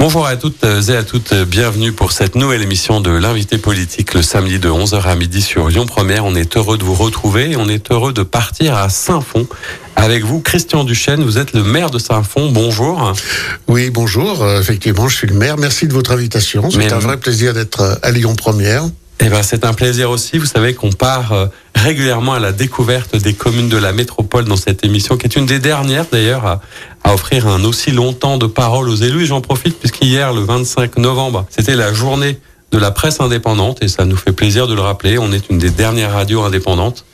Bonjour à toutes et à toutes, bienvenue pour cette nouvelle émission de l'invité politique le samedi de 11h à midi sur Lyon Première. On est heureux de vous retrouver et on est heureux de partir à Saint-Fond avec vous. Christian Duchesne, vous êtes le maire de Saint-Fond, bonjour. Oui, bonjour, Euh, effectivement, je suis le maire. Merci de votre invitation. C'est un vrai plaisir d'être euh, à Lyon Première. Eh ben, c'est un plaisir aussi. Vous savez qu'on part euh, régulièrement à la découverte des communes de la métropole dans cette émission, qui est une des dernières d'ailleurs à, à offrir un aussi long temps de parole aux élus. J'en profite puisqu'hier, le 25 novembre, c'était la journée de la presse indépendante et ça nous fait plaisir de le rappeler. On est une des dernières radios indépendantes.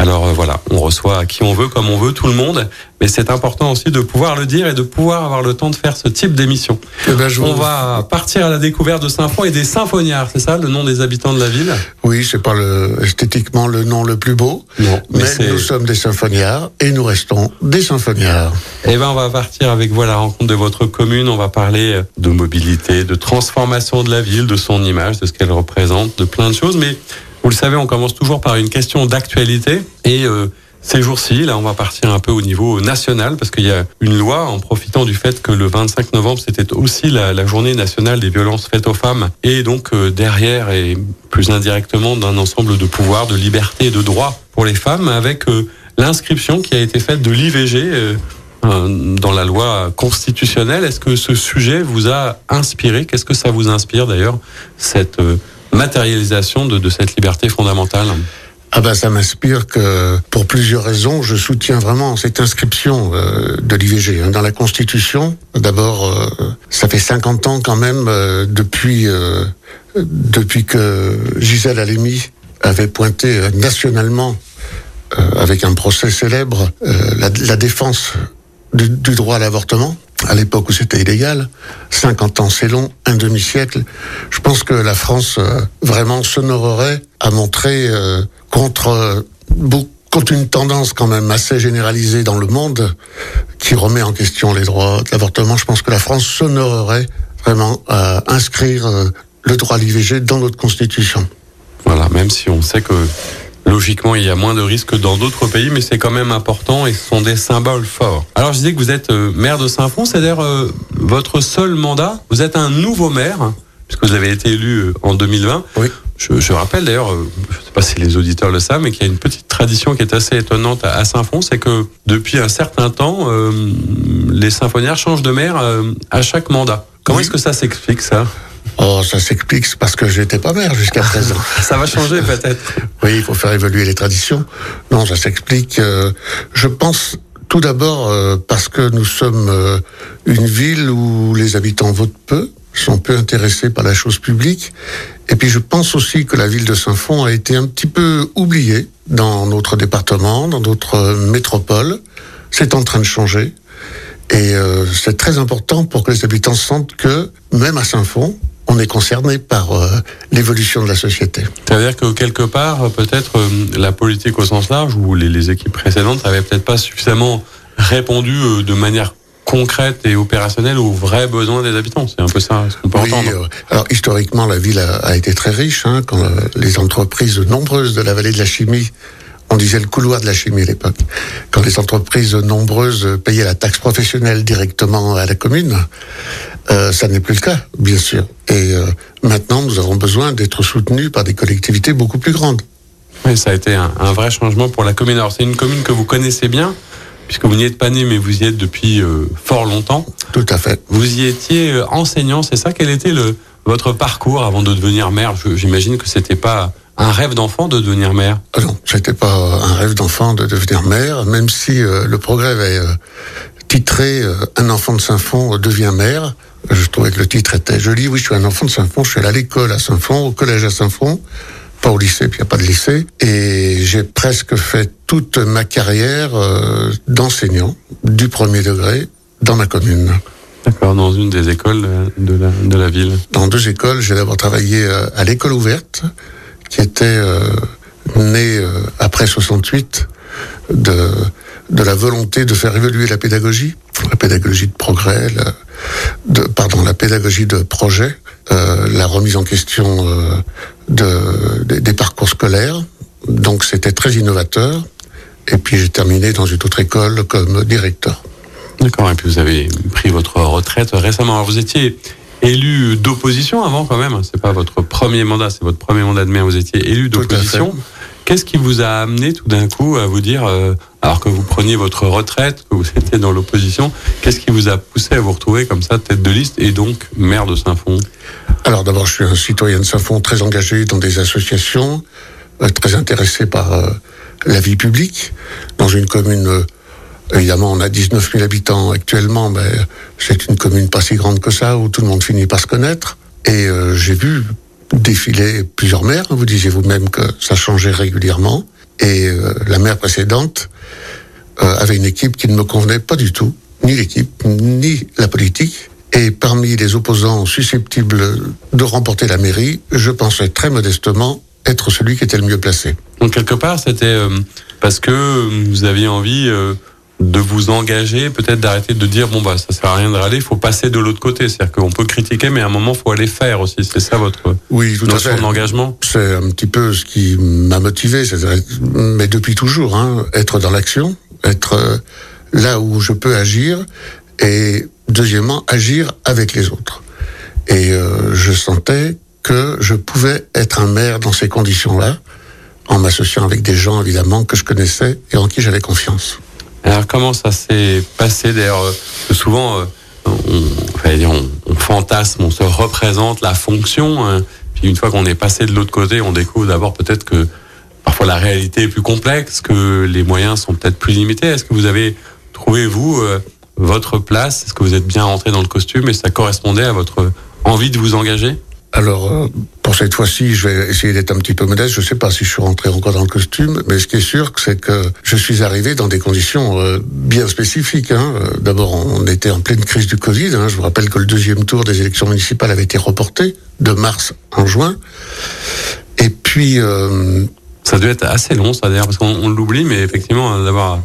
Alors euh, voilà, on reçoit qui on veut, comme on veut, tout le monde. Mais c'est important aussi de pouvoir le dire et de pouvoir avoir le temps de faire ce type d'émission. Eh ben, On vous- va partir à la découverte de Saint-Fond et des symphoniards, c'est ça le nom des habitants de la ville? Oui, c'est pas le, esthétiquement le nom le plus beau, Non, mais mais, nous sommes des symphoniards et nous restons des symphoniards. Eh ben, on va partir avec vous à la rencontre de votre commune. On va parler de mobilité, de transformation de la ville, de son image, de ce qu'elle représente, de plein de choses. Mais vous le savez, on commence toujours par une question d'actualité. Et euh, ces jours-ci, là, on va partir un peu au niveau national parce qu'il y a une loi en profitant du fait que le 25 novembre, c'était aussi la, la journée nationale des violences faites aux femmes. Et donc, euh, derrière et plus indirectement d'un ensemble de pouvoirs, de libertés de droits pour les femmes avec euh, l'inscription qui a été faite de l'IVG. euh, dans la loi constitutionnelle. Est-ce que ce sujet vous a inspiré? Qu'est-ce que ça vous inspire d'ailleurs, cette euh, matérialisation de, de cette liberté fondamentale Ah ben, ça m'inspire que, pour plusieurs raisons, je soutiens vraiment cette inscription euh, de l'IVG hein, dans la Constitution. D'abord, euh, ça fait 50 ans quand même euh, depuis euh, depuis que Gisèle Halimi avait pointé euh, nationalement euh, avec un procès célèbre la, la défense du, du droit à l'avortement à l'époque où c'était illégal. 50 ans, c'est long, un demi-siècle. Je pense que la France euh, vraiment s'honorerait à montrer euh, contre euh, contre une tendance quand même assez généralisée dans le monde qui remet en question les droits de l'avortement. Je pense que la France s'honorerait vraiment à inscrire le droit à l'IVG dans notre constitution. Voilà, même si on sait que logiquement il y a moins de risques que dans d'autres pays, mais c'est quand même important et ce sont des symboles forts. Alors je disais que vous êtes euh, maire de Saint-Fond, c'est-à-dire euh, votre seul mandat. Vous êtes un nouveau maire puisque vous avez été élu euh, en 2020. Oui. Je, je rappelle d'ailleurs, euh, je ne sais pas si les auditeurs le savent, mais qu'il y a une petite tradition qui est assez étonnante à, à Saint-Fond, c'est que depuis un certain temps, les symphoniaires changent de maire à chaque mandat. Comment Oui. est-ce que ça s'explique ça? Oh, ça s'explique, parce que j'étais pas maire jusqu'à présent. Ça va changer peut-être. Oui, il faut faire évoluer les traditions. Non, ça s'explique. euh, je pense tout d'abord euh, parce que nous sommes euh, une ville où les habitants votent peu, sont peu intéressés par la chose publique. Et puis je pense aussi que la ville de Saint-Fond a été un petit peu oubliée dans notre département, dans notre métropole. C'est en train de changer. Et euh, c'est très important pour que les habitants sentent que, même à Saint-Fond, on est concerné par euh, l'évolution de la société. C'est-à-dire que quelque part, peut-être euh, la politique au sens large ou les, les équipes précédentes n'avaient peut-être pas suffisamment répondu euh, de manière concrète et opérationnelle aux vrais besoins des habitants. C'est un peu ça ce qu'on peut Oui, entendre. alors historiquement, la ville a, a été très riche. Hein, quand les entreprises nombreuses de la vallée de la chimie, on disait le couloir de la chimie à l'époque, quand les entreprises nombreuses payaient la taxe professionnelle directement à la commune, euh, ça n'est plus le cas, bien sûr. Et euh, maintenant, nous avons besoin d'être soutenus par des collectivités beaucoup plus grandes. Oui, ça a été un, un vrai changement pour la commune. Alors c'est une commune que vous connaissez bien, puisque vous n'y êtes pas né, mais vous y êtes depuis euh, fort longtemps. Tout à fait. Vous y étiez enseignant, c'est ça? Quel était le, votre parcours avant de devenir maire? J'imagine que c'était pas un rêve d'enfant de devenir maire. Ah non, c'était pas un rêve d'enfant de devenir maire, même si euh, le progrès avait euh, titré euh, Un enfant de Saint-Fond devient maire. Je trouvais que le titre était joli. Oui, je suis un enfant de Saint-Fond, je suis allé à l'école à Saint-Fond, au collège à Saint-Fond, pas au lycée, puis il n'y a pas de lycée. Et j'ai presque fait toute ma carrière d'enseignant, du premier degré, dans ma commune. D'accord, dans une des écoles de la, de la ville. Dans deux écoles, j'ai d'abord travaillé à l'école ouverte, qui était euh, née euh, après 68 de, de la volonté de faire évoluer la pédagogie, la pédagogie de progrès, la, pardon, la pédagogie de projet, euh, la remise en question euh, de, des, des parcours scolaires. Donc c'était très innovateur. Et puis j'ai terminé dans une autre école comme directeur. D'accord, et puis vous avez pris votre retraite récemment. Alors vous étiez élu d'opposition avant quand même, c'est pas votre premier mandat, c'est votre premier mandat de maire, vous étiez élu d'opposition. Qu'est-ce qui vous a amené tout d'un coup à vous dire, euh, alors que vous preniez votre retraite, que vous étiez dans l'opposition, qu'est-ce qui vous a poussé à vous retrouver comme ça, tête de liste, et donc maire de Saint-Fond? Alors d'abord, je suis un citoyen de Saint-Fond très engagé dans des associations, euh, très intéressé par euh, la vie publique. Dans une commune, évidemment, on a 19 000 habitants actuellement, mais c'est une commune pas si grande que ça, où tout le monde finit par se connaître. Et euh, j'ai vu défiler plusieurs maires. Vous disiez vous-même que ça changeait régulièrement. Et euh, la maire précédente euh, avait une équipe qui ne me convenait pas du tout, ni l'équipe, ni la politique. Et parmi les opposants susceptibles de remporter la mairie, je pensais très modestement être celui qui était le mieux placé. Donc quelque part, c'était euh, parce que vous aviez envie euh, de vous engager, peut-être d'arrêter de dire bon bah ça sert à rien de râler, il faut passer de l'autre côté. C'est-à-dire qu'on peut critiquer, mais à un moment faut aller faire aussi. C'est ça votre Oui, tout à notion d'engagement? C'est un petit peu ce qui m'a motivé, mais depuis toujours, hein, être dans l'action, être euh, là où je peux agir, et deuxièmement, agir avec les autres. Et euh, je sentais que je pouvais être un maire dans ces conditions-là, en m'associant avec des gens, évidemment, que je connaissais et en qui j'avais confiance. Alors comment ça s'est passé d'ailleurs euh, Souvent, euh, on, enfin, on, on fantasme, on se représente la fonction. hein. puis une fois qu'on est passé de l'autre côté, on découvre d'abord peut-être que parfois la réalité est plus complexe, que les moyens sont peut-être plus limités. Est-ce que vous avez trouvé vous euh, votre place? Est-ce que vous êtes bien rentré dans le costume et ça correspondait à votre envie de vous engager? Alors, euh, pour cette fois-ci, je vais essayer d'être un petit peu modeste. Je ne sais pas si je suis rentré encore dans le costume, mais ce qui est sûr, c'est que je suis arrivé dans des conditions euh, bien spécifiques. hein. Euh, D'abord, on était en pleine crise du Covid. hein. Je vous rappelle que le deuxième tour des élections municipales avait été reporté de mars en juin. Et puis, Ça doit être assez long, ça d'ailleurs, parce qu'on on l'oublie, mais effectivement, d'avoir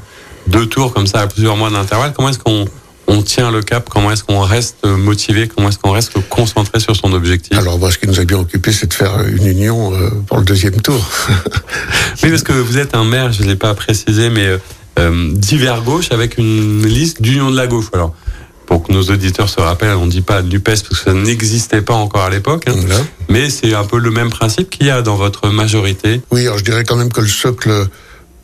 deux tours comme ça à plusieurs mois d'intervalle, comment est-ce qu'on on tient le cap Comment est-ce qu'on reste motivé Comment est-ce qu'on reste concentré sur son objectif? Alors moi, ce qui nous a bien occupé, c'est de faire une union euh, pour le deuxième tour. Oui, parce que vous êtes un maire, je ne l'ai pas précisé, mais euh, euh, d'hiver gauche avec une liste d'union de la gauche. Alors, pour que nos auditeurs se rappellent, on ne dit pas NUPES parce que ça n'existait pas encore à l'époque, hein, mais c'est un peu le même principe qu'il y a dans votre majorité. Oui, alors je dirais quand même que le socle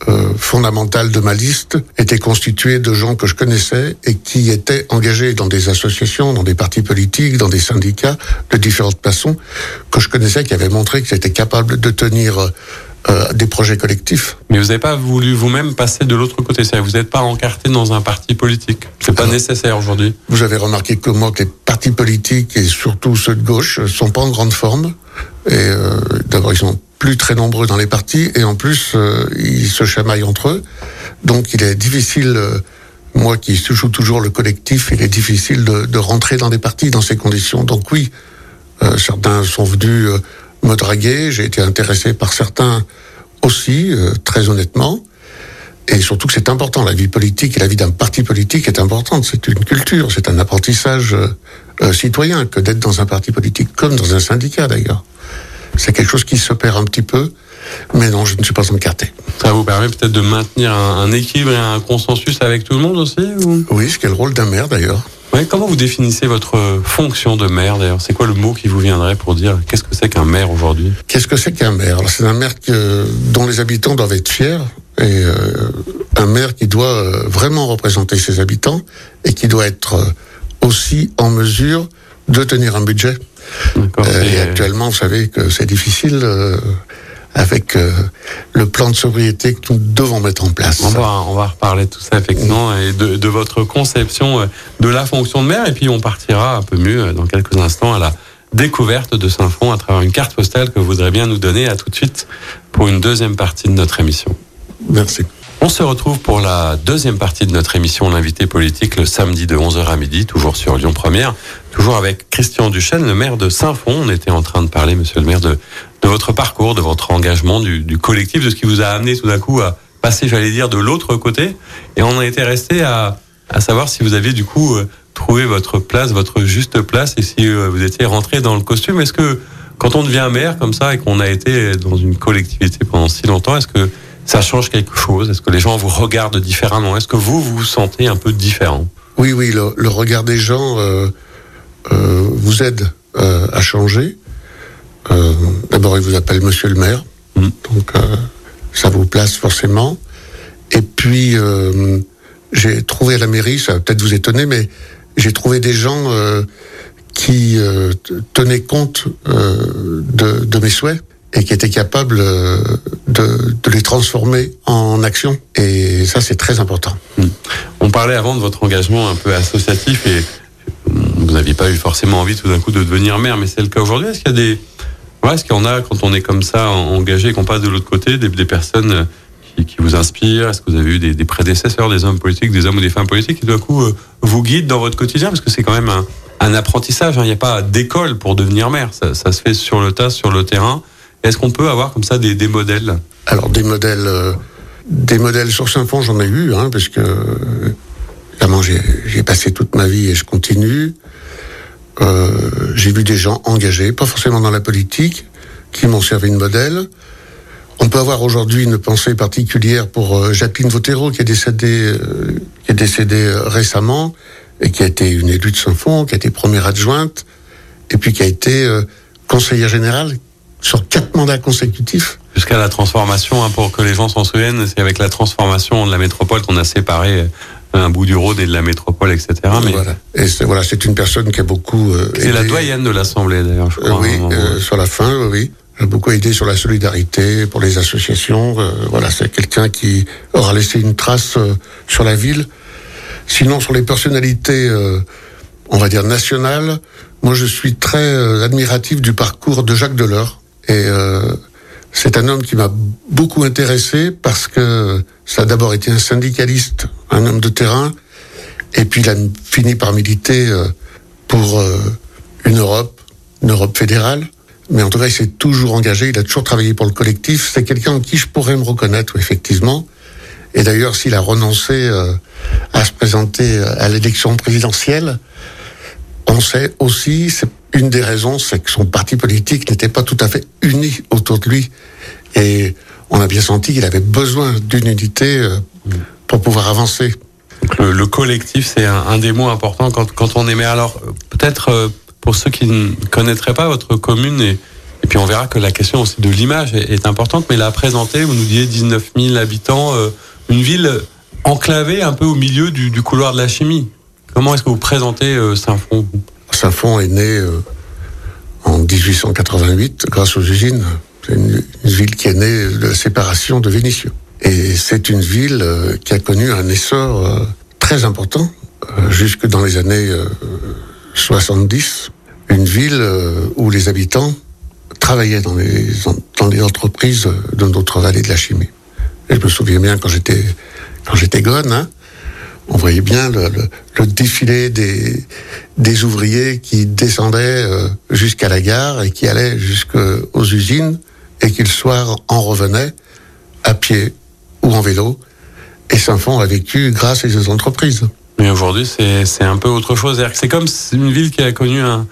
euh, fondamental de ma liste était constitué de gens que je connaissais et qui étaient engagés dans des associations, dans des partis politiques, dans des syndicats de différentes façons, que je connaissais, qui avaient montré qu'ils étaient capables de tenir euh, des projets collectifs. Mais vous n'avez pas voulu vous-même passer de l'autre côté, c'est-à-dire vous n'êtes pas encarté dans un parti politique. C'est pas nécessaire aujourd'hui. Vous avez remarqué que moi, que les partis politiques et surtout ceux de gauche sont pas en grande forme. Et euh, d'abord, ils sont plus très nombreux dans les partis et en plus, euh, ils se chamaillent entre eux. Donc, il est difficile, euh, moi qui joue toujours le collectif, il est difficile de, de rentrer dans des partis dans ces conditions. Donc oui, euh, certains sont venus euh, me draguer. J'ai été intéressé par certains aussi, euh, très honnêtement. Et surtout que c'est important, la vie politique et la vie d'un parti politique est importante. C'est une culture, c'est un apprentissage citoyen que d'être dans un parti politique, comme dans un syndicat d'ailleurs. C'est quelque chose qui se perd un petit peu, mais non, je ne suis pas encarté. Ça vous permet peut-être de maintenir un, un équilibre et un consensus avec tout le monde aussi ou? Oui, ce qui est le rôle d'un maire d'ailleurs. Ouais, Comment vous définissez votre fonction de maire d'ailleurs? C'est quoi le mot qui vous viendrait pour dire qu'est-ce que c'est qu'un maire aujourd'hui? Qu'est-ce que c'est qu'un maire? C'est un maire que, dont les habitants doivent être fiers et euh, un maire qui doit euh, vraiment représenter ses habitants et qui doit être euh, aussi en mesure de tenir un budget. Euh, et actuellement, vous savez que c'est difficile euh, avec euh, le plan de sobriété que nous devons mettre en place. On va, on va reparler de tout ça effectivement et de, de votre conception euh, de la fonction de maire et puis on partira un peu mieux euh, dans quelques instants à la découverte de Saint-Fond à travers une carte postale que vous voudrez bien nous donner à tout de suite pour une deuxième partie de notre émission. Merci. On se retrouve pour la deuxième partie de notre émission L'invité politique le samedi de 11h à midi, toujours sur Lyon Première, toujours avec Christian Duchesne, le maire de Saint-Fond. On était en train de parler, monsieur le maire, de, votre parcours, de votre engagement, du, collectif, de ce qui vous a amené tout d'un coup à passer, j'allais dire, de l'autre côté. Et on a été resté à, à savoir si vous aviez du coup euh, trouvé votre place, votre juste place, et si vous étiez rentré dans le costume, est-ce que quand on devient maire comme ça et qu'on a été dans une collectivité pendant si longtemps, est-ce que ça change quelque chose? Est-ce que les gens vous regardent différemment? Est-ce que vous, vous vous sentez un peu différent? Oui, oui, le, regard des gens euh, euh, vous aide euh, à changer. D'abord, ils vous appellent Monsieur le maire, mm. donc ça vous place forcément. Et puis, j'ai trouvé à la mairie, ça va peut-être vous étonner, mais j'ai trouvé des gens qui tenait compte de, de, mes souhaits et qui était capable euh, de, de, les transformer en action. Et ça, c'est très important. Hmm. On parlait avant de votre engagement un peu associatif et vous n'aviez pas eu forcément envie tout d'un coup de devenir maire, mais c'est le cas aujourd'hui. Est-ce qu'il y a des... Ouais, est-ce en a, quand on est comme ça, engagé, qu'on passe de l'autre côté, des, personnes qui, qui, vous inspirent? Est-ce que vous avez eu des, prédécesseurs, des hommes politiques, des hommes ou des femmes politiques qui, d'un coup, vous guident dans votre quotidien? Parce que c'est quand même un, un apprentissage. Hein. Il n'y a pas d'école pour devenir maire. Ça, se fait sur le tas, sur le terrain. Est-ce qu'on peut avoir comme ça des, modèles? Alors des modèles, euh, des modèles sur Saint-Fond, j'en ai eu, hein, parce que évidemment j'ai passé toute ma vie et je continue. Euh, j'ai vu des gens engagés, pas forcément dans la politique, qui m'ont servi de modèle. On peut avoir aujourd'hui une pensée particulière pour euh, Jacqueline Vautero, qui est décédée, qui est décédée récemment, et qui a été une élue de Saint-Fond, qui a été première adjointe, et puis qui a été conseillère générale sur quatre mandats consécutifs. Jusqu'à la transformation, hein, pour que les gens s'en souviennent, c'est avec la transformation de la métropole qu'on a séparé euh, un bout du Rhône et de la métropole, etc. Mais voilà, et c'est voilà, une personne qui a beaucoup. Euh, c'est la doyenne de l'Assemblée d'ailleurs, je crois. oui, sur la fin, oui. A beaucoup aidé sur la solidarité pour les associations. voilà, c'est quelqu'un qui aura laissé une trace sur la ville Sinon, sur les personnalités, euh, on va dire nationales, moi je suis très euh, admiratif du parcours de Jacques Delors. Et euh, c'est un homme qui m'a beaucoup intéressé parce que ça a d'abord été un syndicaliste, un homme de terrain, et puis il a fini par militer pour une Europe, une Europe fédérale. Mais en tout cas, il s'est toujours engagé, il a toujours travaillé pour le collectif. C'est quelqu'un en qui je pourrais me reconnaître, effectivement. Et d'ailleurs, s'il a renoncé euh, à se présenter euh, à l'élection présidentielle, on sait aussi, c'est une des raisons, c'est que son parti politique n'était pas tout à fait uni autour de lui. Et on a bien senti qu'il avait besoin d'une unité euh, pour pouvoir avancer. le, collectif, c'est un, des mots importants quand, quand on aimait. Alors, peut-être pour ceux qui ne connaîtraient pas votre commune, et, puis on verra que la question aussi de l'image est, importante, mais la présenter, vous nous disiez 19 000 habitants une ville enclavée un peu au milieu du, couloir de la chimie. Comment est-ce que vous présentez euh, Saint-Fond est né euh, en 1888 grâce aux usines. C'est une, ville qui est née de la séparation de Vénissieux. Et c'est une ville euh, qui a connu un essor très important jusque dans les années 70. Une ville où les habitants travaillaient dans les, dans les entreprises de notre vallée de la chimie. Et je me souviens bien quand j'étais quand j'étais gone, hein, on voyait bien le, défilé des, ouvriers qui descendaient euh, jusqu'à la gare et qui allaient jusqu'aux usines et qui le soir en revenaient à pied ou en vélo. Et Saint-Fond a vécu grâce à ces entreprises. Mais aujourd'hui, c'est un peu autre chose. C'est comme une ville qui a connu un,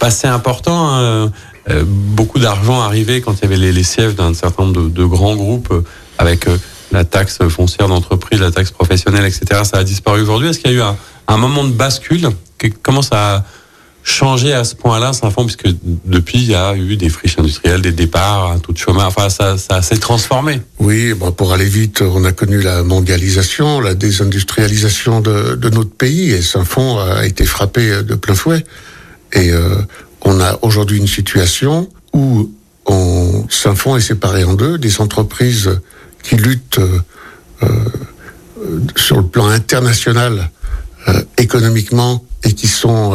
passé important. Hein. Euh, beaucoup d'argent arrivé quand il y avait les, sièges d'un certain nombre de, grands groupes avec euh, la taxe foncière d'entreprise, la taxe professionnelle, etc. Ça a disparu aujourd'hui. Est-ce qu'il y a eu un, moment de bascule Comment ça a changé à ce point-là, Saint-Fond, puisque depuis, il y a eu des friches industrielles, des départs, un taux de chômage, enfin, ça, s'est transformé. Oui, bon, pour aller vite, on a connu la mondialisation, la désindustrialisation de, de notre pays, et Saint-Fond a été frappé de plein fouet. Et euh, on a aujourd'hui une situation où Saint-Fond est séparé en deux, des entreprises qui luttent euh, euh, sur le plan international euh, économiquement et qui sont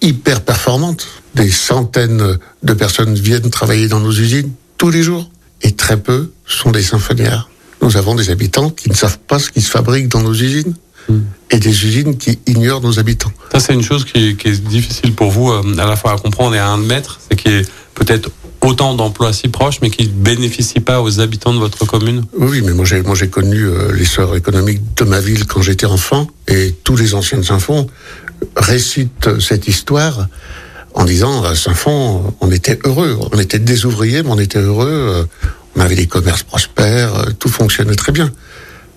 hyper performantes. Des centaines de personnes viennent travailler dans nos usines tous les jours et très peu sont des symphoniaires. Nous avons des habitants qui ne savent pas ce qui se fabrique dans nos usines hmm. et des usines qui ignorent nos habitants. Ça, c'est une chose qui, qui, est difficile pour vous à la fois à comprendre et à admettre, c'est qu'il est peut-être autant d'emplois si proches, mais qui ne bénéficient pas aux habitants de votre commune? Oui, mais moi j'ai moi j'ai connu euh, l'essor économique de ma ville quand j'étais enfant, et tous les anciens de Saint-Fond récitent cette histoire en disant à Saint-Fond, on était heureux, on était des ouvriers, mais on était heureux, euh, on avait des commerces prospères, euh, tout fonctionnait très bien.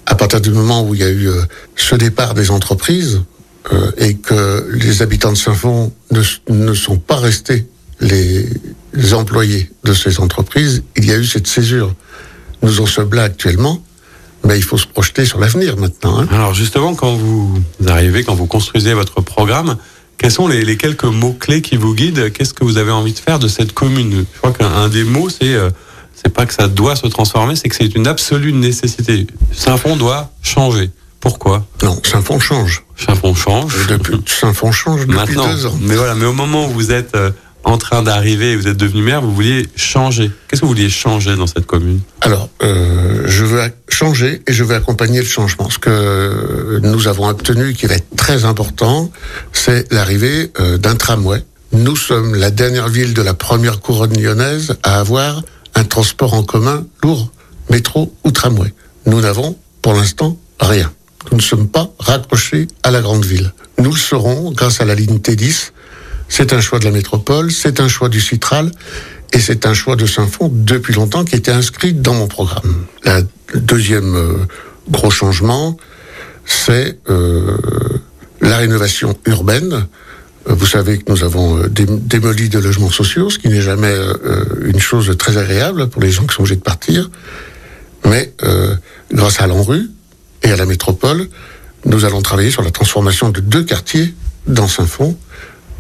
À partir du moment où il y a eu euh, ce départ des entreprises euh, et que les habitants de Saint-Fond ne, ne sont pas restés les employés de ces entreprises, il y a eu cette césure. Nous en sommes là actuellement, mais il faut se projeter sur l'avenir maintenant. hein. Alors justement, quand vous arrivez, quand vous construisez votre programme, quels sont les, les quelques mots-clés qui vous guident? Qu'est-ce que vous avez envie de faire de cette commune? Je crois qu'un un des mots, c'est euh, c'est pas que ça doit se transformer, c'est que c'est une absolue nécessité. Saint-Fond doit changer. Pourquoi? Non, Saint-Fond change. Saint-Fond change. Et Depuis, Saint-Fond change depuis Maintenant. deux ans. Mais voilà, mais au moment où vous êtes euh, en train d'arriver et vous êtes devenu maire, vous vouliez changer. Qu'est-ce que vous vouliez changer dans cette commune? Alors, euh, je veux changer et je veux accompagner le changement. Ce que nous avons obtenu, qui va être très important, c'est l'arrivée euh, d'un tramway. Nous sommes la dernière ville de la première couronne lyonnaise à avoir un transport en commun lourd, métro ou tramway. Nous n'avons, pour l'instant, rien. Nous ne sommes pas raccrochés à la grande ville. Nous le serons grâce à la ligne T10. C'est un choix de la métropole, c'est un choix du Citral, et c'est un choix de Saint-Fond depuis longtemps qui était inscrit dans mon programme. La- deuxième euh, gros changement, c'est euh, la rénovation urbaine. Euh, Vous savez que nous avons euh, dé- démoli de logements sociaux, ce qui n'est jamais euh, une chose très agréable pour les gens qui sont obligés de partir. Mais euh, grâce à l'ANRU et à la métropole, nous allons travailler sur la transformation de deux quartiers dans Saint-Fond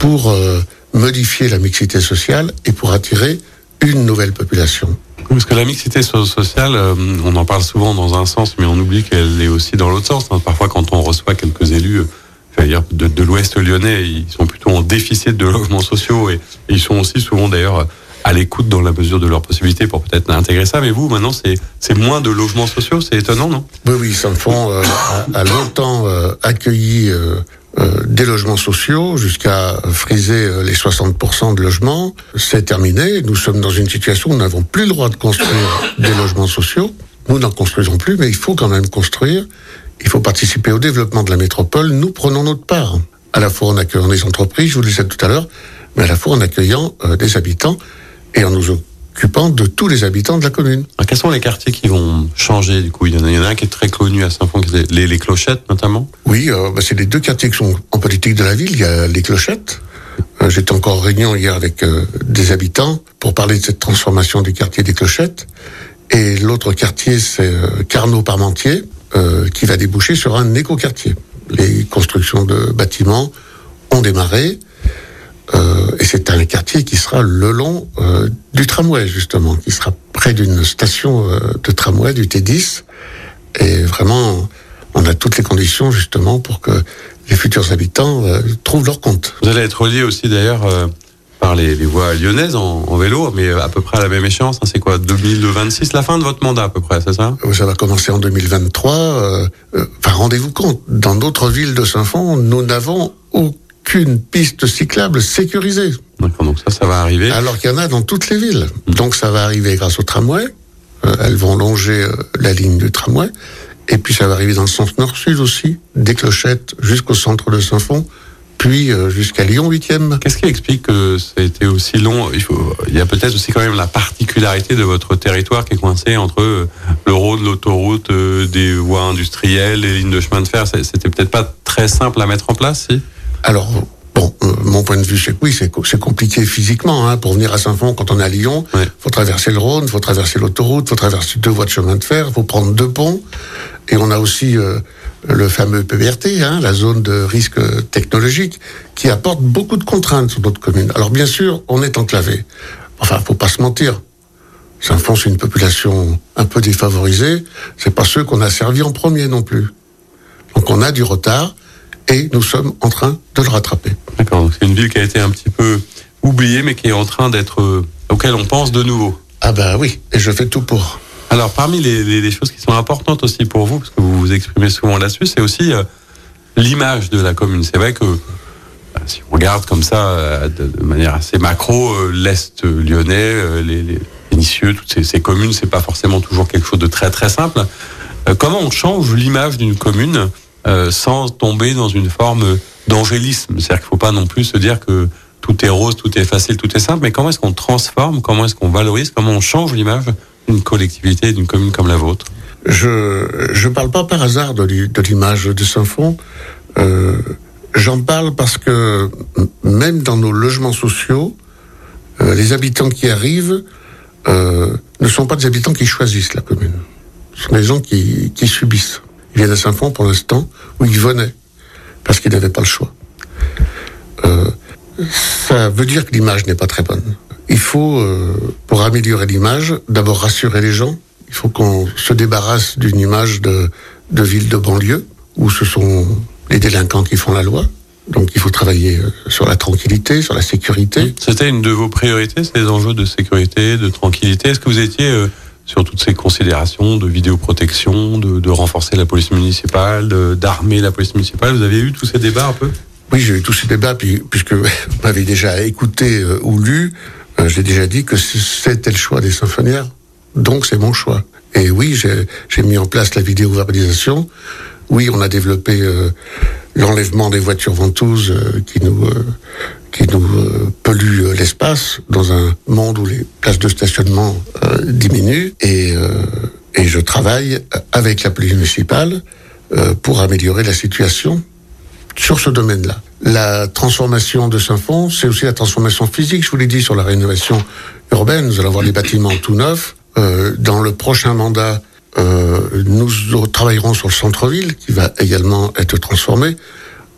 pour euh, modifier la mixité sociale et pour attirer une nouvelle population. Parce que la mixité so- sociale, euh, on en parle souvent dans un sens, mais on oublie qu'elle est aussi dans l'autre sens. hein. Parfois, quand on reçoit quelques élus, euh, dire, de, de l'Ouest lyonnais, ils sont plutôt en déficit de logements sociaux et, et ils sont aussi souvent d'ailleurs à l'écoute dans la mesure de leurs possibilités pour peut-être intégrer ça. Mais vous, maintenant, c'est moins de logements sociaux, c'est étonnant, non? Oui, oui, Saint-Fond euh, a, a longtemps euh, accueilli euh, euh, des logements sociaux jusqu'à friser euh, les 60% de logements. C'est terminé. Nous sommes dans une situation où nous n'avons plus le droit de construire des logements sociaux. Nous n'en construisons plus, mais il faut quand même construire. Il faut participer au développement de la métropole. Nous prenons notre part. À la fois en accueillant des entreprises, je vous le disais tout à l'heure, mais à la fois en accueillant euh, des habitants et en nous occupant de tous les habitants de la commune. Alors, Quels sont les quartiers qui vont changer du coup? Il y, en a, il y en a un qui est très connu à Saint-Fond, les, les clochettes notamment. Oui, euh, bah, c'est les deux quartiers qui sont en politique de la ville. Il y a les clochettes. Euh, J'étais encore en réunion hier avec euh, des habitants pour parler de cette transformation du quartier des clochettes. Et l'autre quartier, c'est Carnot-Parmentier, qui va déboucher sur un éco-quartier. Les constructions de bâtiments ont démarré. Euh, et c'est un quartier qui sera le long euh, du tramway, justement, qui sera près d'une station euh, de tramway du T10. Et vraiment, on a toutes les conditions, justement, pour que les futurs habitants trouvent leur compte. Vous allez être relié aussi d'ailleurs par les, les voies lyonnaises en, en vélo, mais à peu près à la même échéance. hein. c'est quoi 2026, la fin de votre mandat à peu près, c'est ça? Ça va commencer en 2023. euh, euh, Enfin, rendez-vous compte, dans d'autres villes de Saint-Fond, nous n'avons aucune piste cyclable sécurisée. D'accord, donc ça, ça va arriver. Alors qu'il y en a dans toutes les villes. Donc ça va arriver grâce au tramway. Euh, elles vont longer euh, la ligne du tramway. Et puis ça va arriver dans le sens nord-sud aussi, des clochettes jusqu'au centre de Saint-Fond, puis euh, jusqu'à Lyon 8e. Qu'est-ce qui explique que ça a été aussi long? Il, faut, il y a peut-être aussi quand même la particularité de votre territoire qui est coincé entre le Rhône, l'autoroute, des voies industrielles, les lignes de chemin de fer. C'était peut-être pas très simple à mettre en place, si? Alors, bon, euh, mon point de vue, c'est que oui, c'est co- c'est compliqué physiquement. Hein, pour venir à Saint-Fond, quand on est à Lyon, Ouais. faut traverser le Rhône, faut traverser l'autoroute, faut traverser deux voies de chemin de fer, faut prendre deux ponts. Et on a aussi euh, le fameux PBRT, hein, la zone de risque technologique, qui apporte beaucoup de contraintes sur notre commune. Alors bien sûr, on est enclavé. Enfin, faut pas se mentir. Saint-Fond, c'est une population un peu défavorisée. C'est pas ceux qu'on a servi en premier non plus. Donc on a du retard et nous sommes en train de le rattraper. D'accord, donc c'est une ville qui a été un petit peu oubliée, mais qui est en train d'être, euh, auquel on pense de nouveau. Ah ben oui, et je fais tout pour. Alors, parmi les, les- les choses qui sont importantes aussi pour vous, parce que vous vous exprimez souvent là-dessus, c'est aussi euh, l'image de la commune. C'est vrai que euh, si on regarde comme ça euh, de, de manière assez macro, l'Est lyonnais, les, les toutes ces, ces communes, c'est pas forcément toujours quelque chose de très très simple. Comment on change l'image d'une commune euh, sans tomber dans une forme d'angélisme C'est-à-dire qu'il faut pas non plus se dire que tout est rose, tout est facile, tout est simple, mais comment est-ce qu'on transforme, comment est-ce qu'on valorise, comment on change l'image d'une collectivité, d'une commune comme la vôtre? Je je parle pas par hasard de l'i- de l'image de Saint-Fond. Euh, J'en parle parce que même dans nos logements sociaux, euh, les habitants qui arrivent ne sont pas des habitants qui choisissent la commune. Ce sont des gens qui subissent. Ils viennent à Saint-Fond pour l'instant, où ils venaient, parce qu'ils n'avaient pas le choix. Euh, ça veut dire que l'image n'est pas très bonne. Il faut, euh, pour améliorer l'image, d'abord rassurer les gens. Il faut qu'on se débarrasse d'une image de, de ville de banlieue, où ce sont les délinquants qui font la loi. Donc il faut travailler euh, sur la tranquillité, sur la sécurité. C'était une de vos priorités, ces enjeux de sécurité, de tranquillité. Est-ce que vous étiez euh, sur toutes ces considérations de vidéoprotection, de, de renforcer la police municipale, d'armer la police municipale Vous avez eu tous ces débats un peu? Oui, j'ai eu tous ces débats, puis, puisque vous m'avez déjà écouté euh, ou lu, euh, j'ai déjà dit que c'était le choix des symphonières, donc c'est mon choix. Et oui, j'ai mis en place la vidéo-verbalisation. Oui, on a développé euh, l'enlèvement des voitures ventouses euh, qui nous euh, qui nous euh, polluent euh, l'espace dans un monde où les places de stationnement diminuent. Et, et je travaille avec la police municipale pour améliorer la situation sur ce domaine-là. La transformation de Saint-Fond, c'est aussi la transformation physique. Je vous l'ai dit sur la rénovation urbaine. Nous allons avoir des bâtiments tout neufs. Euh, dans le prochain mandat, euh, nous travaillerons sur le centre-ville qui va également être transformé.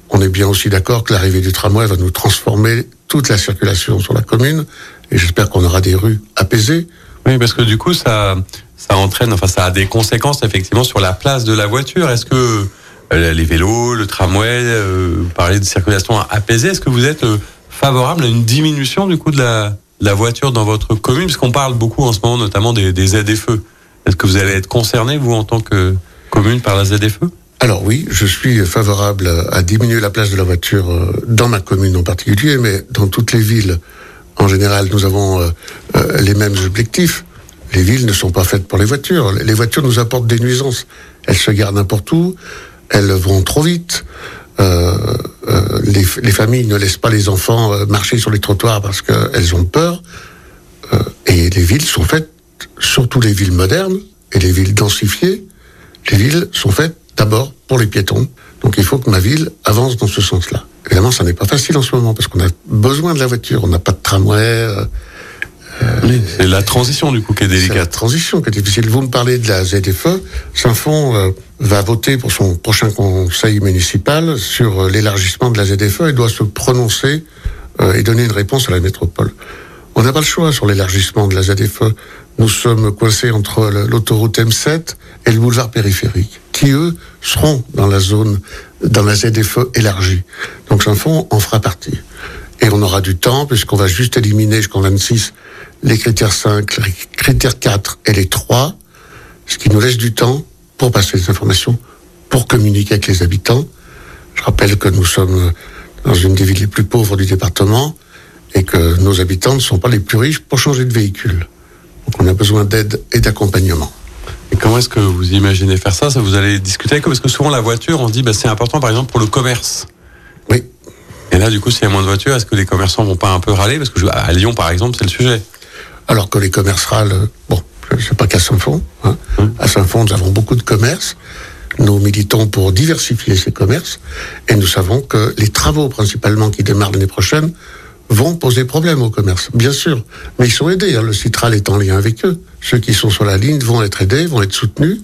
On est bien aussi d'accord que l'arrivée du tramway va nous transformer toute la circulation sur la commune et j'espère qu'on aura des rues apaisées. Oui, parce que du coup, ça, ça entraîne, enfin, ça a des conséquences effectivement sur la place de la voiture. Est-ce que euh, les vélos, le tramway, euh, vous parlez de circulation apaisée, est-ce que vous êtes favorable à une diminution du coup de la, la voiture dans votre commune? Parce qu'on parle beaucoup en ce moment notamment des, des ZFE. Est-ce que vous allez être concerné, vous, en tant que commune, par la ZFE? Alors oui, je suis favorable à, diminuer la place de la voiture euh, dans ma commune en particulier, mais dans toutes les villes, en général, nous avons euh, euh, les mêmes objectifs. Les villes ne sont pas faites pour les voitures. Les voitures nous apportent des nuisances. Elles se gardent n'importe où, elles vont trop vite. Les, les familles ne laissent pas les enfants marcher sur les trottoirs parce qu'elles ont peur. Et les villes sont faites, surtout les villes modernes et les villes densifiées, les villes sont faites d'abord pour les piétons. Donc il faut que ma ville avance dans ce sens-là. Évidemment, ça n'est pas facile en ce moment parce qu'on a besoin de la voiture. On n'a pas de tramway. euh, Oui, c'est la transition du coup qui est c'est la délicate. transition qui est difficile. Vous me parlez de la ZFE. Saint-Fond euh, va voter pour son prochain conseil municipal sur euh, l'élargissement de la ZFE et doit se prononcer euh, et donner une réponse à la métropole. On n'a pas le choix sur l'élargissement de la ZFE. Nous sommes coincés entre l'autoroute M7 et le boulevard périphérique, qui eux seront dans la zone, dans la ZFE élargie. Donc Saint-Fond en fera partie. Et on aura du temps, puisqu'on va juste éliminer jusqu'en 26 les critères 5, les critères 4 et les 3, ce qui nous laisse du temps pour passer les informations, pour communiquer avec les habitants. Je rappelle que nous sommes dans une des villes les plus pauvres du département et que nos habitants ne sont pas les plus riches pour changer de véhicule. On a besoin d'aide et d'accompagnement. Et comment est-ce que vous imaginez faire ça? Ça, vous allez discuter avec eux? Parce que souvent, la voiture, on se dit, bah, c'est important, par exemple, pour le commerce. Oui, Et là, du coup, s'il y a moins de voitures, est-ce que les commerçants vont pas un peu râler? Parce que je- à Lyon, par exemple, c'est le sujet. alors que les commerces râlent, bon, je ne sais pas qu'à Saint-Fond. Hein? À Saint-Fond, nous avons beaucoup de commerces. Nous militons pour diversifier ces commerces et nous savons que les travaux principalement qui démarrent l'année prochaine vont poser problème aux commerces, bien sûr. Mais ils sont aidés, hein. le Citral est en lien avec eux. Ceux qui sont sur la ligne vont être aidés, vont être soutenus.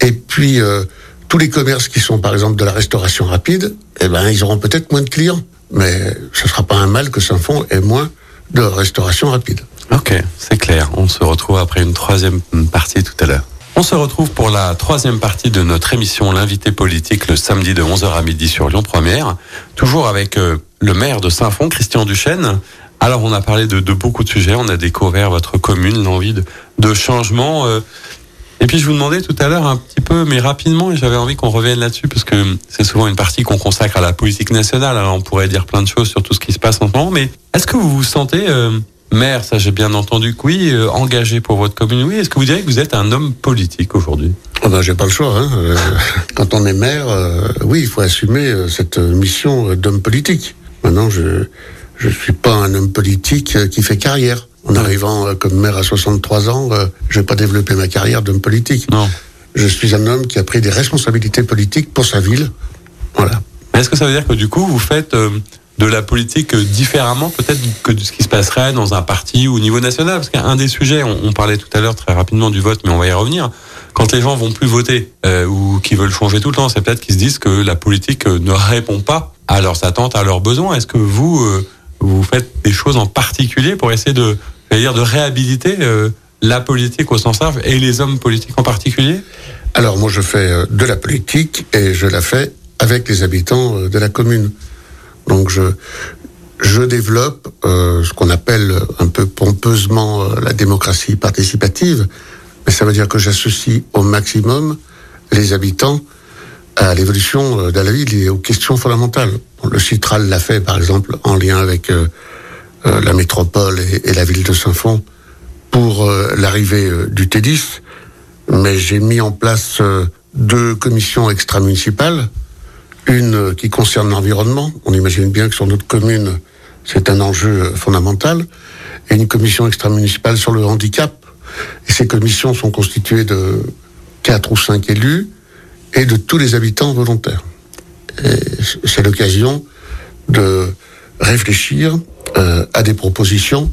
Et puis, euh, tous les commerces qui sont par exemple de la restauration rapide, eh ben, ils auront peut-être moins de clients. Mais ce ne sera pas un mal que Saint-Fond ait moins de restauration rapide. Ok, c'est clair. On se retrouve après une troisième partie tout à l'heure. On se retrouve pour la troisième partie de notre émission L'invité politique le samedi de 11h à midi sur Lyon Première. Toujours avec euh, le maire de Saint-Fond, Christian Duchesne. Alors on a parlé de, beaucoup de sujets, on a découvert votre commune, l'envie de, de changement. Euh, Et puis je vous demandais tout à l'heure un petit peu, mais rapidement, et j'avais envie qu'on revienne là-dessus, parce que c'est souvent une partie qu'on consacre à la politique nationale. Alors on pourrait dire plein de choses sur tout ce qui se passe en ce moment, mais est-ce que vous vous sentez euh, maire, ça j'ai bien entendu que oui, euh, engagé pour votre commune, oui. Est-ce que vous diriez que vous êtes un homme politique aujourd'hui? Oh ben, J'ai pas le choix. Hein. Euh, quand on est maire, oui, il faut assumer cette mission d'homme politique. Maintenant, je je suis pas un homme politique qui fait carrière. En arrivant euh, comme maire à 63 ans, euh, je vais pas développer ma carrière d'homme politique. Non. Je suis un homme qui a pris des responsabilités politiques pour sa ville. Voilà. Est-ce que ça veut dire que du coup, vous faites euh, de la politique différemment peut-être que de ce qui se passerait dans un parti ou au niveau national Parce qu'un des sujets, on, parlait tout à l'heure très rapidement du vote, mais on va y revenir. Quand les gens vont plus voter ou qui veulent changer tout le temps, c'est peut-être qu'ils se disent que la politique ne répond pas à leurs attentes, à leurs besoins. Est-ce que vous, vous faites des choses en particulier pour essayer de c'est-à-dire de réhabiliter euh, la politique au sens large et les hommes politiques en particulier? Alors moi je fais euh, de la politique et je la fais avec les habitants euh, de la commune. Donc je, je développe ce qu'on appelle un peu pompeusement la démocratie participative, mais ça veut dire que j'associe au maximum les habitants à l'évolution de la ville et aux questions fondamentales. Le Citral l'a fait par exemple en lien avec euh, la métropole et, la ville de Saint-Fond pour euh, l'arrivée euh, du T10, mais j'ai mis en place deux commissions extra-municipales, une qui concerne l'environnement, on imagine bien que sur notre commune, c'est un enjeu fondamental, et une commission extra-municipale sur le handicap. Et ces commissions sont constituées de quatre ou cinq élus et de tous les habitants volontaires. C'est l'occasion de réfléchir euh, à des propositions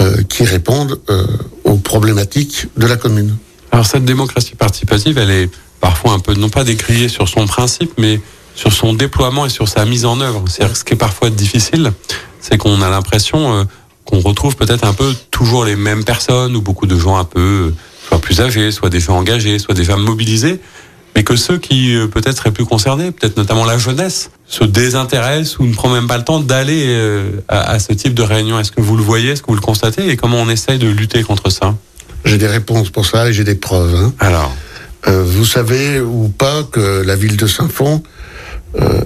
euh, qui répondent euh, aux problématiques de la commune. Alors cette démocratie participative, elle est parfois un peu non pas décriée sur son principe, mais sur son déploiement et sur sa mise en œuvre. C'est ce qui est parfois difficile, c'est qu'on a l'impression qu'on retrouve peut-être un peu toujours les mêmes personnes ou beaucoup de gens un peu soit plus âgés, soit déjà engagés, soit déjà mobilisés, mais que ceux qui euh, peut-être seraient plus concernés, peut-être notamment la jeunesse, se désintéressent ou ne prend même pas le temps d'aller euh, à, ce type de réunion. Est-ce que vous le voyez, est-ce que vous le constatez? Et comment on essaye de lutter contre ça? J'ai des réponses pour ça et j'ai des preuves. Hein. Alors? Euh, Vous savez ou pas que la ville de Saint-Fond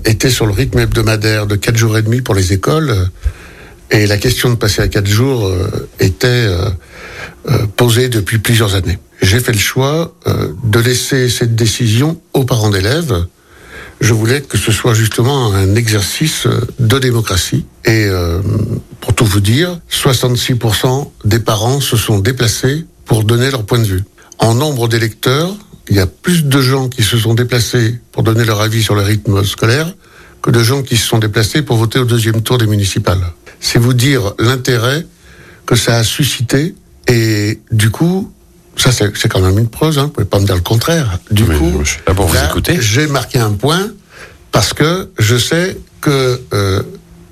était sur le rythme hebdomadaire de 4 jours et demi pour les écoles et la question de passer à 4 jours était posée depuis plusieurs années j'ai fait le choix euh, de laisser cette décision aux parents d'élèves. Je voulais que ce soit justement un exercice euh, de démocratie. Et euh, pour tout vous dire, 66% des parents se sont déplacés pour donner leur point de vue. En nombre d'électeurs, il y a plus de gens qui se sont déplacés pour donner leur avis sur le rythme scolaire que de gens qui se sont déplacés pour voter au deuxième tour des municipales. C'est vous dire l'intérêt que ça a suscité et du coup, ça, c'est quand même une preuve, hein, vous pouvez pas me dire le contraire. Du coup, j'ai marqué un point parce que je sais que euh,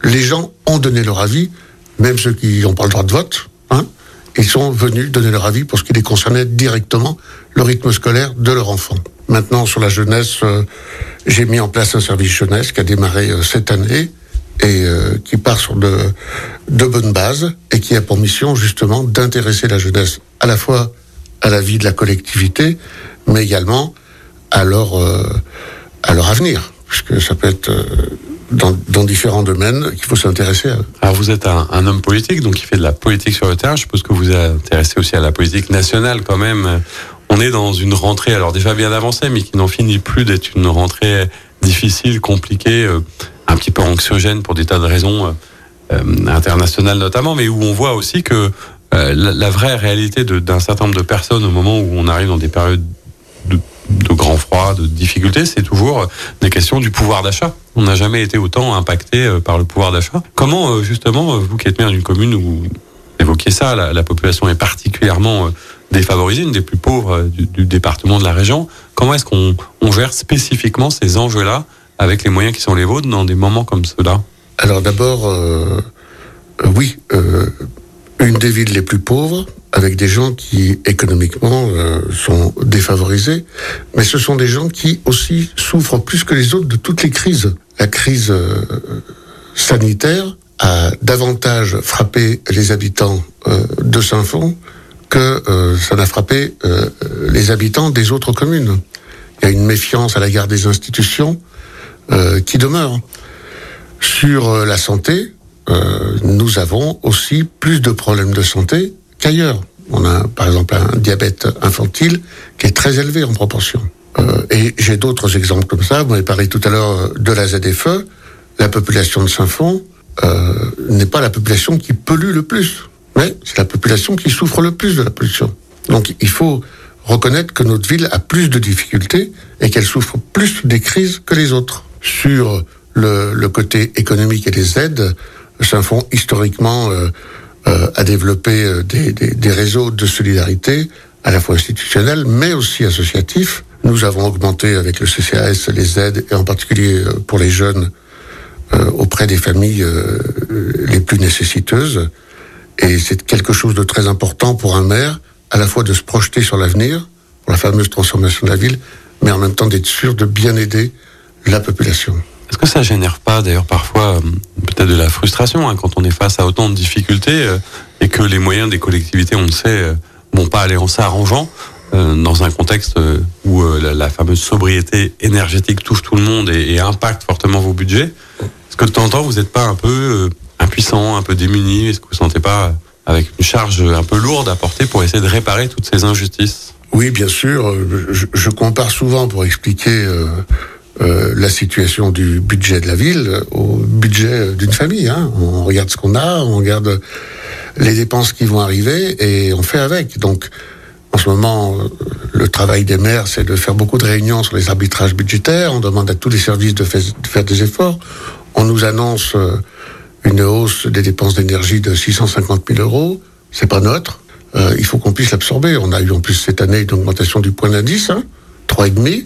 les gens ont donné leur avis, même ceux qui n'ont pas le droit de vote, hein, ils sont venus donner leur avis pour ce qui les concernait directement, le rythme scolaire de leur enfant. Maintenant, sur la jeunesse, euh, j'ai mis en place un service jeunesse qui a démarré euh, cette année et euh, qui part sur de, bonnes bases et qui a pour mission justement d'intéresser la jeunesse à la fois à la vie de la collectivité, mais également à leur, à leur avenir, puisque ça peut être dans, différents domaines qu'il faut s'intéresser à. Alors vous êtes un, un, homme politique, donc qui fait de la politique sur le terrain. Je suppose que vous vous intéressez aussi à la politique nationale quand même. On est dans une rentrée, alors déjà bien avancée, mais qui n'en finit plus d'être une rentrée difficile, compliquée, euh, un petit peu anxiogène pour des tas de raisons internationales notamment, mais où on voit aussi que euh, la, vraie réalité d'un certain nombre de personnes au moment où on arrive dans des périodes de, grand froid, de difficultés, c'est toujours des questions du pouvoir d'achat. On n'a jamais été autant impacté euh, par le pouvoir d'achat. Comment, euh, justement, vous qui êtes maire d'une commune où évoquiez ça, la population est particulièrement défavorisée, une des plus pauvres du, du département de la région, comment est-ce qu'on on gère spécifiquement ces enjeux-là avec les moyens qui sont les vôtres dans des moments comme ceux-là? Alors d'abord, euh, oui, euh, une des villes les plus pauvres, avec des gens qui économiquement euh, sont défavorisés, mais ce sont des gens qui aussi souffrent plus que les autres de toutes les crises. La crise euh, sanitaire a davantage frappé les habitants euh, de Saint-Fond que euh, ça n'a frappé euh, les habitants des autres communes. Il y a une méfiance à l'égard des institutions euh, qui demeure. Sur la santé, nous avons aussi plus de problèmes de santé qu'ailleurs. On a par exemple un diabète infantile qui est très élevé en proportion. et j'ai d'autres exemples comme ça. Vous m'avez parlé tout à l'heure de la ZFE. La population de Saint-Fond n'est pas la population qui pollue le plus mais c'est la population qui souffre le plus de la pollution. Donc il faut reconnaître que notre ville a plus de difficultés et qu'elle souffre plus des crises que les autres. Sur le, côté économique et des aides, Saint-Fond historiquement euh, euh, a développé euh, des, des, réseaux de solidarité à la fois institutionnels mais aussi associatifs. Nous avons augmenté avec le CCAS les aides et en particulier pour les jeunes auprès des familles les plus nécessiteuses. Et c'est quelque chose de très important pour un maire, à la fois de se projeter sur l'avenir, pour la fameuse transformation de la ville, mais en même temps d'être sûr de bien aider la population. Est-ce que ça génère pas d'ailleurs parfois euh, peut-être de la frustration hein, quand on est face à autant de difficultés euh, et que les moyens des collectivités, on le sait, euh, vont pas aller en s'arrangeant dans un contexte où la, fameuse sobriété énergétique touche tout le monde et impacte fortement vos budgets? Est-ce que de temps en temps vous n'êtes pas un peu impuissant, un peu démuni Est-ce que vous ne sentez pas avec une charge un peu lourde à porter pour essayer de réparer toutes ces injustices? Oui, bien sûr. Je, compare souvent pour expliquer euh, euh, la situation du budget de la ville au budget d'une famille. Hein. On regarde ce qu'on a, on regarde les dépenses qui vont arriver et on fait avec. Donc, en ce moment, le travail des maires, c'est de faire beaucoup de réunions sur les arbitrages budgétaires. On demande à tous les services de, faire des efforts. On nous annonce euh, une hausse des dépenses d'énergie de 650 000 euros. C'est pas neutre. Euh, il faut qu'on puisse l'absorber. On a eu en plus cette année une augmentation du point d'indice, hein, 3,5.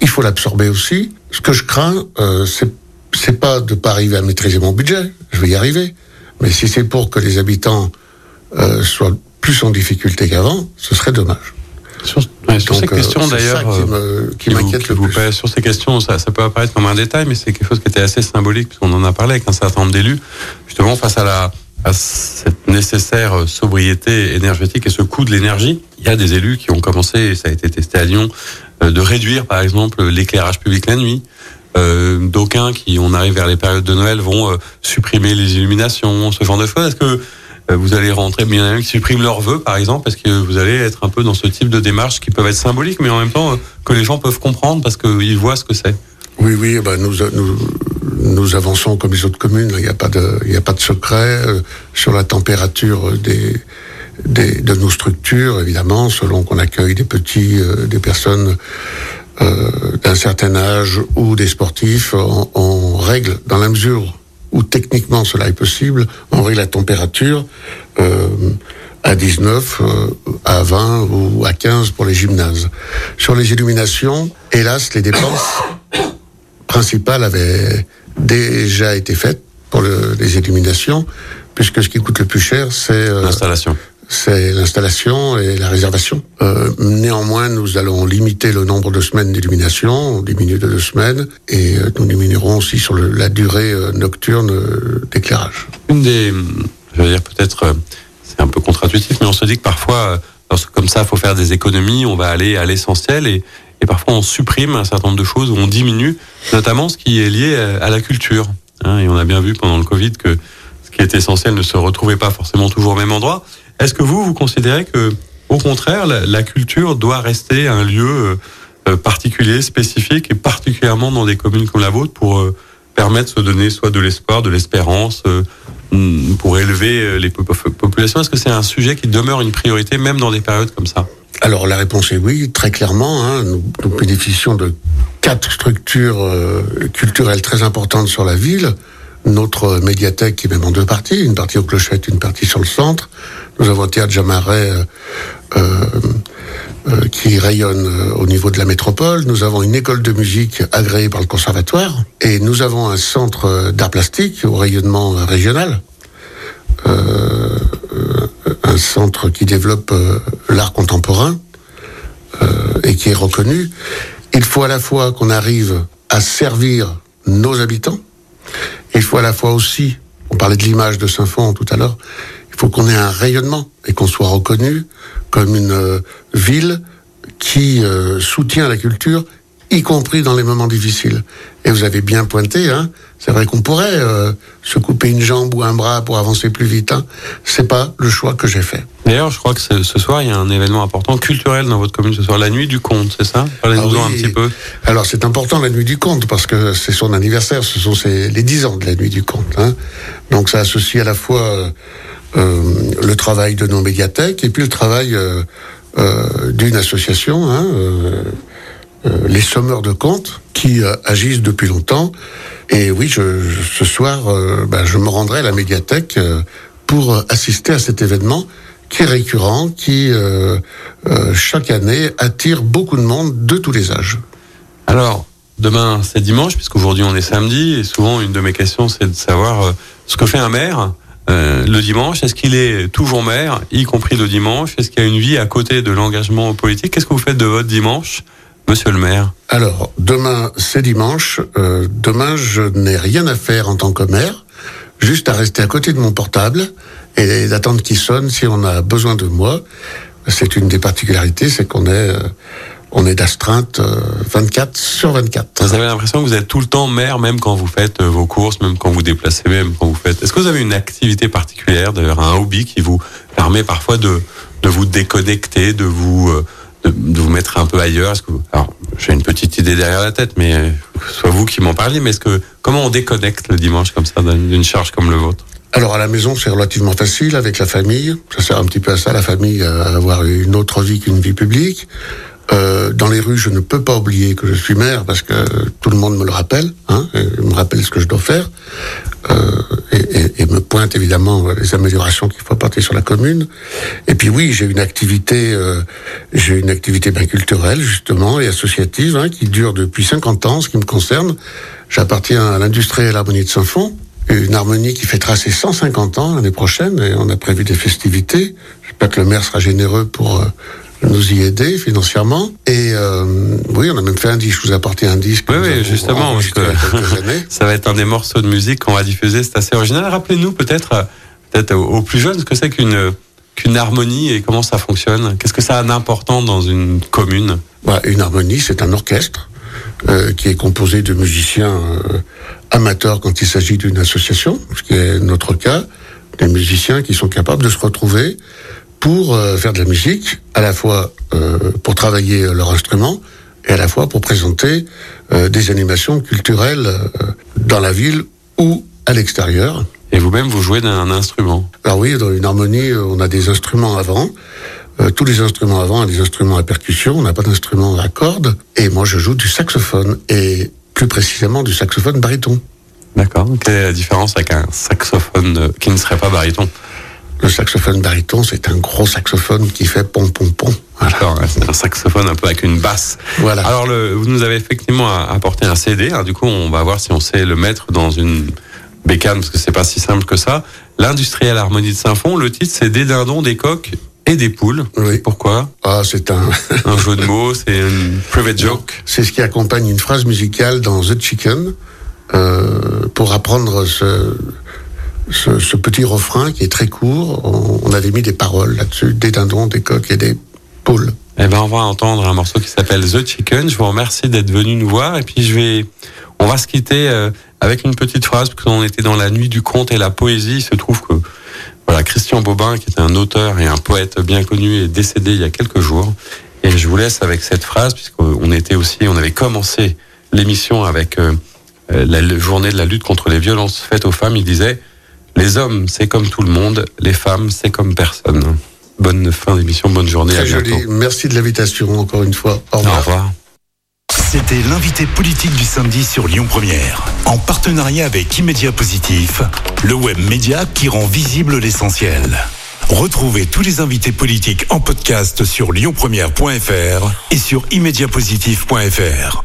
Il faut l'absorber aussi. Ce que je crains, euh, c'est pas de pas arriver à maîtriser mon budget. Je vais y arriver. Mais si c'est pour que les habitants euh, soient plus en difficulté qu'avant, ce serait dommage. Sur, ces euh, questions d'ailleurs, qui m'inquiète le plus. sur ces questions, ça, ça, peut apparaître comme un détail, mais c'est quelque chose qui était assez symbolique, puisqu'on en a parlé avec un certain nombre d'élus, justement face à la à cette nécessaire sobriété énergétique et ce coût de l'énergie. Il y a des élus qui ont commencé, et ça a été testé à Lyon, euh, de réduire par exemple l'éclairage public la nuit. Euh, D'aucuns qui, on arrive vers les périodes de Noël, vont euh, supprimer les illuminations, ce genre de choses. Est-ce que vous allez rentrer, bien qui suppriment leurs vœux, par exemple, parce que vous allez être un peu dans ce type de démarche qui peuvent être symboliques, mais en même temps euh, que les gens peuvent comprendre parce qu'ils voient ce que c'est. Oui, oui, bah nous, nous, nous, avançons comme les autres communes. Il n'y a pas de, il a pas de secret euh, sur la température de nos structures, évidemment, selon qu'on accueille des petits, des personnes euh, d'un certain âge ou des sportifs, on, on règle dans la mesure où techniquement cela est possible, on règle la température euh, à 19, euh, à 20 ou à 15 pour les gymnases. Sur les illuminations, hélas, les dépenses principales avaient déjà été faites pour les illuminations, puisque ce qui coûte le plus cher, c'est euh, l'installation c'est l'installation et la réservation. Euh, néanmoins, nous allons limiter le nombre de semaines d'illumination, on diminue de deux semaines, et euh, nous diminuerons aussi sur le, la durée euh, nocturne euh, d'éclairage. Une des, je veux dire peut-être, c'est un peu contre-intuitif, mais on se dit que parfois, lorsque comme ça, il faut faire des économies, on va aller à l'essentiel et, et parfois on supprime un certain nombre de choses ou on diminue, notamment ce qui est lié à la culture. Hein, et on a bien vu pendant le Covid que ce qui est essentiel ne se retrouvait pas forcément toujours au même endroit. Est-ce que vous, vous considérez que, au contraire, la, culture doit rester un lieu euh, particulier, spécifique, et particulièrement dans des communes comme la vôtre, pour euh, permettre de se donner soit de l'espoir, de l'espérance, euh, mm, pour élever les populations? Est-ce que c'est un sujet qui demeure une priorité, même dans des périodes comme ça? Alors la réponse est oui, très clairement. Hein, nous, bénéficions de quatre structures culturelles très importantes sur la ville. Notre médiathèque qui est même en deux parties, une partie au Clochette, une partie sur le centre. Nous avons un théâtre Jamaret euh, euh, euh, qui rayonne au niveau de la métropole. Nous avons une école de musique agréée par le conservatoire. Et nous avons un centre d'art plastique au rayonnement régional. un centre qui développe l'art contemporain et qui est reconnu. Il faut à la fois qu'on arrive à servir nos habitants, il faut à la fois aussi, on parlait de l'image de Saint-Fond tout à l'heure, Il faut qu'on ait un rayonnement et qu'on soit reconnu comme une euh, ville qui euh, soutient la culture, y compris dans les moments difficiles. Et vous avez bien pointé, hein, c'est vrai qu'on pourrait euh, se couper une jambe ou un bras pour avancer plus vite. Hein. C'est pas le choix que j'ai fait. D'ailleurs, je crois que ce soir, il y a un événement important culturel dans votre commune ce soir, la nuit du conte, c'est ça? Parlez-nous Ah un petit peu. Alors c'est important la nuit du conte parce que c'est son anniversaire, ce sont ses- les 10 ans de la nuit du conte. Hein. Donc ça associe à la fois euh, le travail de nos médiathèques et puis le travail euh, euh, d'une association, hein, euh, euh, les sommeurs de contes, qui euh, agissent depuis longtemps. Et oui, je, ce soir, euh, ben, je me rendrai à la médiathèque euh, pour euh, assister à cet événement qui est récurrent, qui euh, euh, chaque année attire beaucoup de monde de tous les âges. Alors, demain, c'est dimanche, puisqu'aujourd'hui, on est samedi, et souvent, une de mes questions, c'est de savoir euh, ce que fait un maire euh, le dimanche. Est-ce qu'il est toujours maire, y compris le dimanche? Est-ce qu'il y a une vie à côté de l'engagement politique? Qu'est-ce que vous faites de votre dimanche, monsieur le maire? Alors, demain, c'est dimanche. Euh, demain, je n'ai rien à faire en tant que maire, juste à rester à côté de mon portable et d'attendre qu'il sonne si on a besoin de moi. C'est une des particularités, c'est qu'on est, euh, on est d'astreinte euh, 24 sur 24. Vous avez l'impression que vous êtes tout le temps maire, même quand vous faites euh, vos courses, même quand vous déplacez, même quand vous faites. Est-ce que vous avez une activité particulière, d'ailleurs un hobby qui vous permet parfois de, de vous déconnecter, de vous, euh, de, de vous mettre un peu ailleurs? Est-ce que vous- Alors, j'ai une petite idée derrière la tête, mais euh, ce soit vous qui m'en parliez. Mais est-ce que comment on déconnecte le dimanche comme ça d'une charge comme le vôtre? Alors à la maison, c'est relativement facile avec la famille. Ça sert un petit peu à ça, la famille, à avoir une autre vie qu'une vie publique. Euh, dans les rues, je ne peux pas oublier que je suis maire parce que tout le monde me le rappelle, hein, me rappelle ce que je dois faire, euh, et, et- et me pointe évidemment les améliorations qu'il faut apporter sur la commune. Et puis oui, j'ai une activité, euh, j'ai une activité bien culturelle justement et associative hein, qui dure depuis 50 ans, ce qui me concerne. J'appartiens à l'industrie et à l'harmonie de Saint-Fond, une harmonie qui fêtera ses 150 ans l'année prochaine et on a prévu des festivités. J'espère que le maire sera généreux pour euh, nous y aider financièrement. Et euh, oui, on a même fait un disque. Je vous ai apporté un disque. que Oui, oui, justement, parce que-. Ça va être un des morceaux de musique qu'on va diffuser. C'est assez original. Rappelez-nous peut-être, euh, peut-être aux aux plus jeunes, ce que c'est qu'une qu'une harmonie et comment ça fonctionne. Qu'est-ce que ça a d'important dans une commune? Bah, une harmonie, c'est un orchestre euh, qui est composé de musiciens euh, amateurs quand il s'agit d'une association, ce qui est notre cas, des musiciens qui sont capables de se retrouver pour euh, faire de la musique, à la fois euh, pour travailler leur instrument et à la fois pour présenter euh, des animations culturelles dans la ville ou à l'extérieur. Et vous-même, vous jouez d'un instrument? Alors oui, dans une harmonie, on a des instruments avant. Euh, tous les instruments avant des instruments à percussion, on n'a pas d'instrument à cordes. Et moi, je joue du saxophone, et plus précisément du saxophone baryton. D'accord. Quelle est la différence avec un saxophone qui ne serait pas baryton? Le saxophone baryton, c'est un gros saxophone qui fait pom pom pom. Voilà. Alors, C'est un saxophone un peu avec une basse. Voilà. Alors, le, vous nous avez effectivement apporté un CD. hein. du coup, on va voir si on sait le mettre dans une bécane, parce que c'est pas si simple que ça. L'industriel harmonie de Saint-Fond. Le titre, c'est des dindons, des coques et des poules. Oui. Pourquoi? Ah, c'est un, Un jeu de mots, c'est une private joke. c'est ce qui accompagne une phrase musicale dans The Chicken euh, pour apprendre ce, ce, ce petit refrain qui est très court. On, on avait mis des paroles là-dessus, des dindons, des coques et des poules. Eh ben, on va entendre un morceau qui s'appelle The Chicken. Je vous remercie d'être venu nous voir. Et puis, je vais, on va se quitter euh, avec une petite phrase, parce qu'on était dans la nuit du conte et la poésie. Il se trouve que, voilà, Christian Bobin, qui était un auteur et un poète bien connu, est décédé il y a quelques jours. Et je vous laisse avec cette phrase, puisqu'on était aussi, on avait commencé l'émission avec euh, euh, la journée de la lutte contre les violences faites aux femmes. Il disait, les hommes, c'est comme tout le monde, les femmes, c'est comme personne. Bonne fin d'émission, bonne journée. à Très bientôt. joli. Merci de l'invitation encore une fois. Au Au revoir. revoir. C'était l'invité politique du samedi sur Lyon Première, en partenariat avec Immédia Positif, le web média qui rend visible l'essentiel. Retrouvez tous les invités politiques en podcast sur lyonpremière.fr et sur immédiapositif.fr.